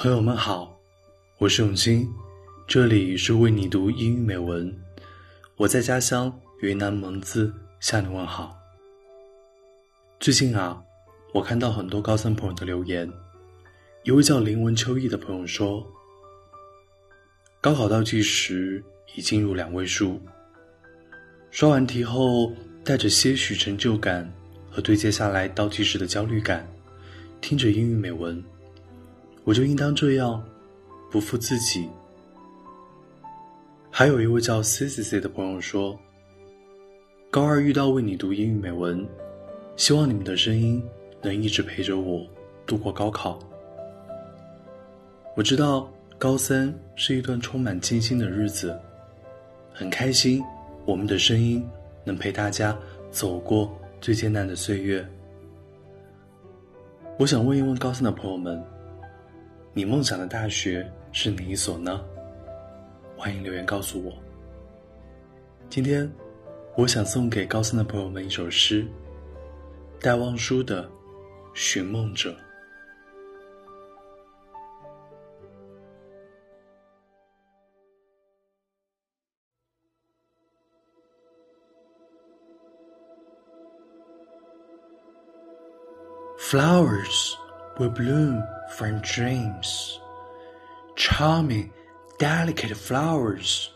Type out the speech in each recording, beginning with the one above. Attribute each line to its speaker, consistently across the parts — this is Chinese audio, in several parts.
Speaker 1: 朋友们好，我是永清，这里是为你读英语美文。我在家乡云南蒙自向你问好。最近啊，我看到很多高三朋友的留言，一位叫林文秋意的朋友说，高考倒计时已进入两位数，刷完题后带着些许成就感和对接下来倒计时的焦虑感，听着英语美文。我就应当这样，不负自己。还有一位叫 C C C 的朋友说：“高二遇到为你读英语美文，希望你们的声音能一直陪着我度过高考。”我知道高三是一段充满艰辛的日子，很开心我们的声音能陪大家走过最艰难的岁月。我想问一问高三的朋友们。你梦想的大学是哪一所呢？欢迎留言告诉我。今天，我想送给高三的朋友们一首诗，戴望舒的《寻梦者》。Flowers will bloom. from dreams. Charming, delicate flowers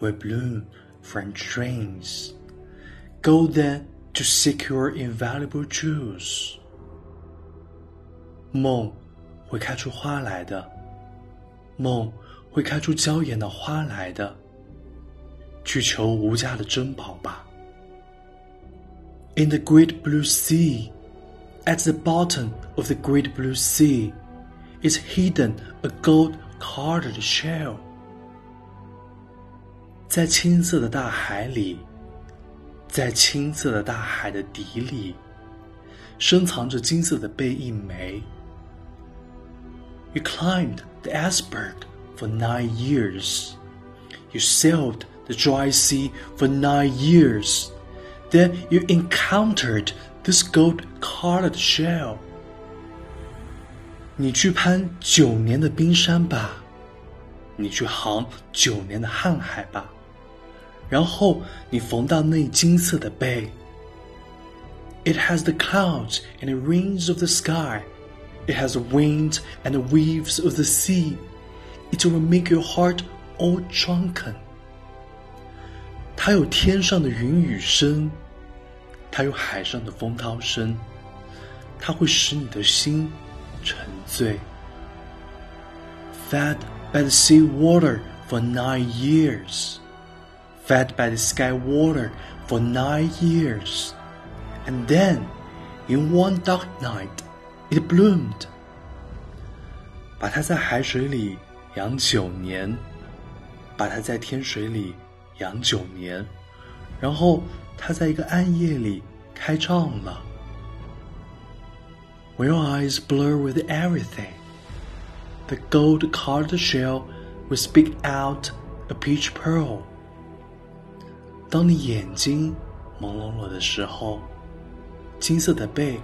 Speaker 1: will bloom from dreams. Go then to secure invaluable jewels. 梦会开出花来的，梦会开出娇艳的花来的。去求无价的珍宝吧。In the great blue sea, at the bottom of the great blue sea is hidden a gold-colored shell。在青色的大海里，在青色的大海的底里，深藏着金色的贝一枚。You climbed the iceberg for nine years. You sailed the dry sea for nine years. Then you encountered this gold-colored shell. 你去攀九年的冰山吧，你去航九年的瀚海吧，然后你逢到那金色的贝。It has the clouds and the rings of the sky. It has the winds and the waves of the sea. It will make your heart all drunken. 它有天上的云雨声， 它有海上的风涛声，它会使你的心。沉醉。Fed by the sea water for nine years, fed by the sky water for nine years, and then, in one dark night, it bloomed. 把它在海水里养九年，把它在天水里养九年，然后它在一个暗夜里开唱了。when your eyes blur with everything. The gold colored shell will speak out a peach pearl. 当你眼睛朦胧了的时候，金色的贝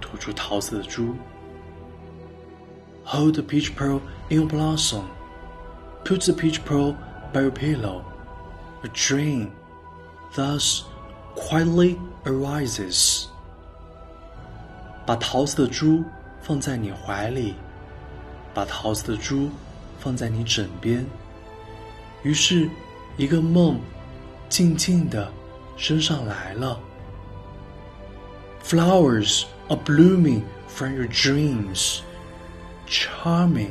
Speaker 1: 吐出桃色的珠。Hold the peach pearl in your blossom. Put the peach pearl by your pillow. A dream thus quietly arises. 把桃子的珠放在你怀里，把桃子的珠放在你枕边。于是，一个梦静静的升上来了。Flowers are blooming from your dreams, charming,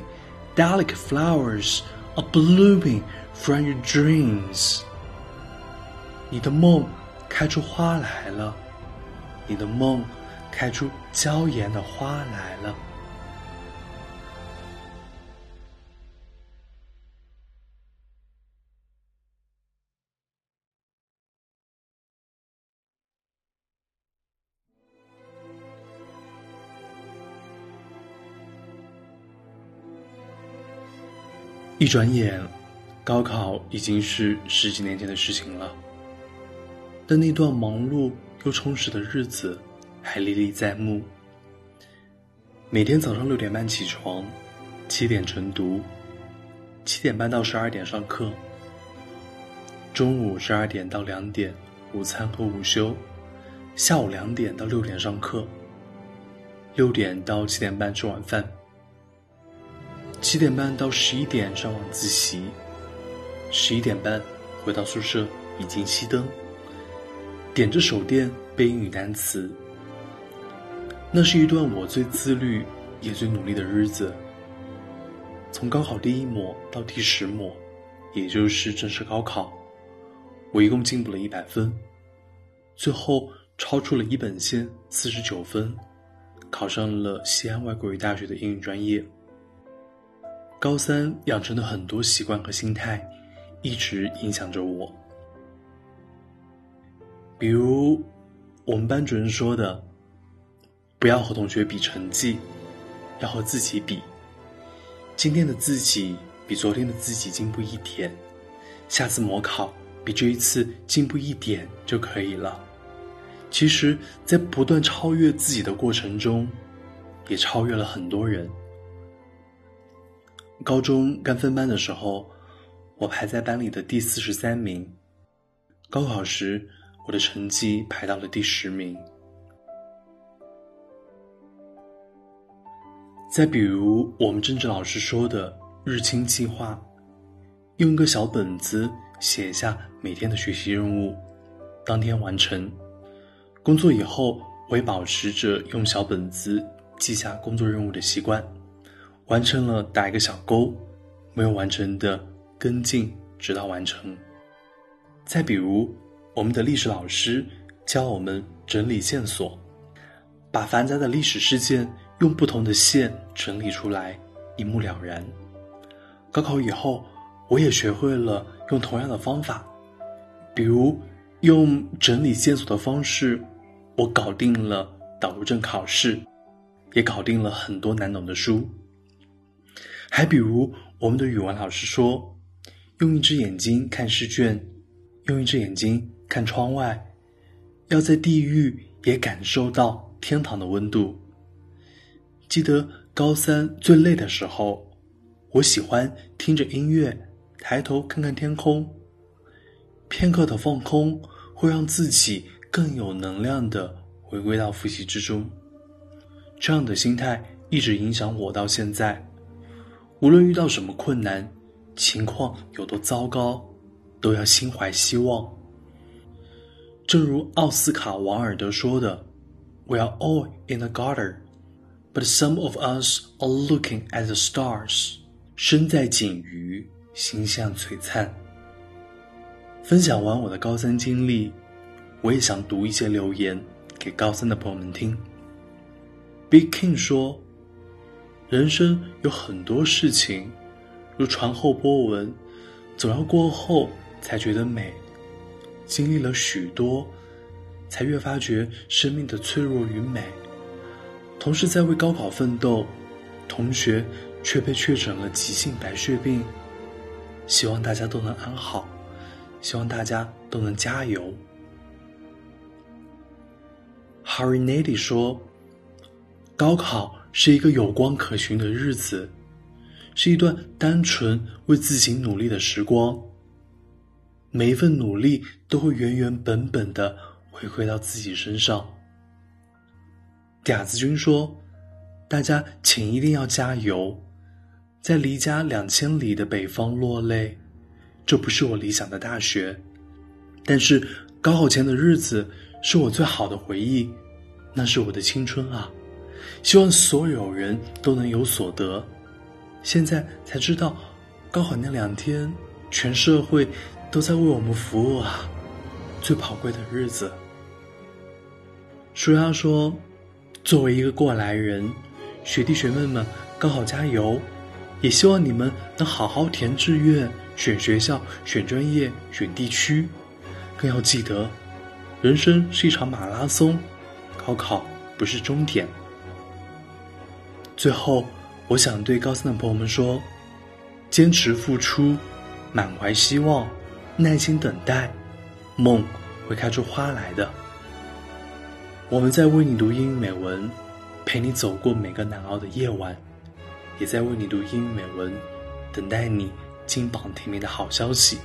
Speaker 1: delicate flowers are blooming from your dreams。你的梦 开出花来了，你的梦。开出娇艳的花来了。一转眼，高考已经是十几年前的事情了。但那段忙碌又充实的日子。还历历在目。每天早上六点半起床，七点晨读，七点半到十二点上课，中午十二点到两点午餐和午休，下午两点到六点上课，六点到七点半吃晚饭，七点半到十一点上晚自习，十一点半回到宿舍已经熄灯，点着手电背英语单词。那是一段我最自律也最努力的日子。从高考第一模到第十模，也就是正式高考，我一共进步了一百分，最后超出了一本线四十九分，考上了西安外国语大学的英语专业。高三养成的很多习惯和心态，一直影响着我。比如，我们班主任说的。不要和同学比成绩，要和自己比。今天的自己比昨天的自己进步一点，下次模考比这一次进步一点就可以了。其实，在不断超越自己的过程中，也超越了很多人。高中刚分班的时候，我排在班里的第四十三名；高考时，我的成绩排到了第十名。再比如，我们政治老师说的日清计划，用一个小本子写下每天的学习任务，当天完成。工作以后，我也保持着用小本子记下工作任务的习惯，完成了打一个小勾，没有完成的跟进，直到完成。再比如，我们的历史老师教我们整理线索，把繁杂的历史事件。用不同的线整理出来，一目了然。高考以后，我也学会了用同样的方法，比如用整理线索的方式，我搞定了导入证考试，也搞定了很多难懂的书。还比如我们的语文老师说，用一只眼睛看试卷，用一只眼睛看窗外，要在地狱也感受到天堂的温度。记得高三最累的时候，我喜欢听着音乐，抬头看看天空。片刻的放空会让自己更有能量的回归到复习之中。这样的心态一直影响我到现在。无论遇到什么困难，情况有多糟糕，都要心怀希望。正如奥斯卡·王尔德说的：“We are all in the gutter。” But some of us are looking at the stars，身在锦鱼，心向璀璨。分享完我的高三经历，我也想读一些留言给高三的朋友们听。Big King 说：“人生有很多事情，如船后波纹，总要过后才觉得美。经历了许多，才越发觉生命的脆弱与美。”同时在为高考奋斗，同学却被确诊了急性白血病。希望大家都能安好，希望大家都能加油。Harry Nady 说：“高考是一个有光可循的日子，是一段单纯为自己努力的时光。每一份努力都会原原本本的回馈到自己身上。”嗲子君说：“大家请一定要加油，在离家两千里的北方落泪，这不是我理想的大学，但是高考前的日子是我最好的回忆，那是我的青春啊！希望所有人都能有所得。现在才知道，高考那两天，全社会都在为我们服务啊！最宝贵的日子。”舒丫说。作为一个过来人，学弟学妹们，高考加油！也希望你们能好好填志愿、选学校、选专业、选地区。更要记得，人生是一场马拉松，高考不是终点。最后，我想对高三的朋友们说：坚持付出，满怀希望，耐心等待，梦会开出花来的。我们在为你读英语美文，陪你走过每个难熬的夜晚。也在为你读英语美文，等待你金榜题名的好消息。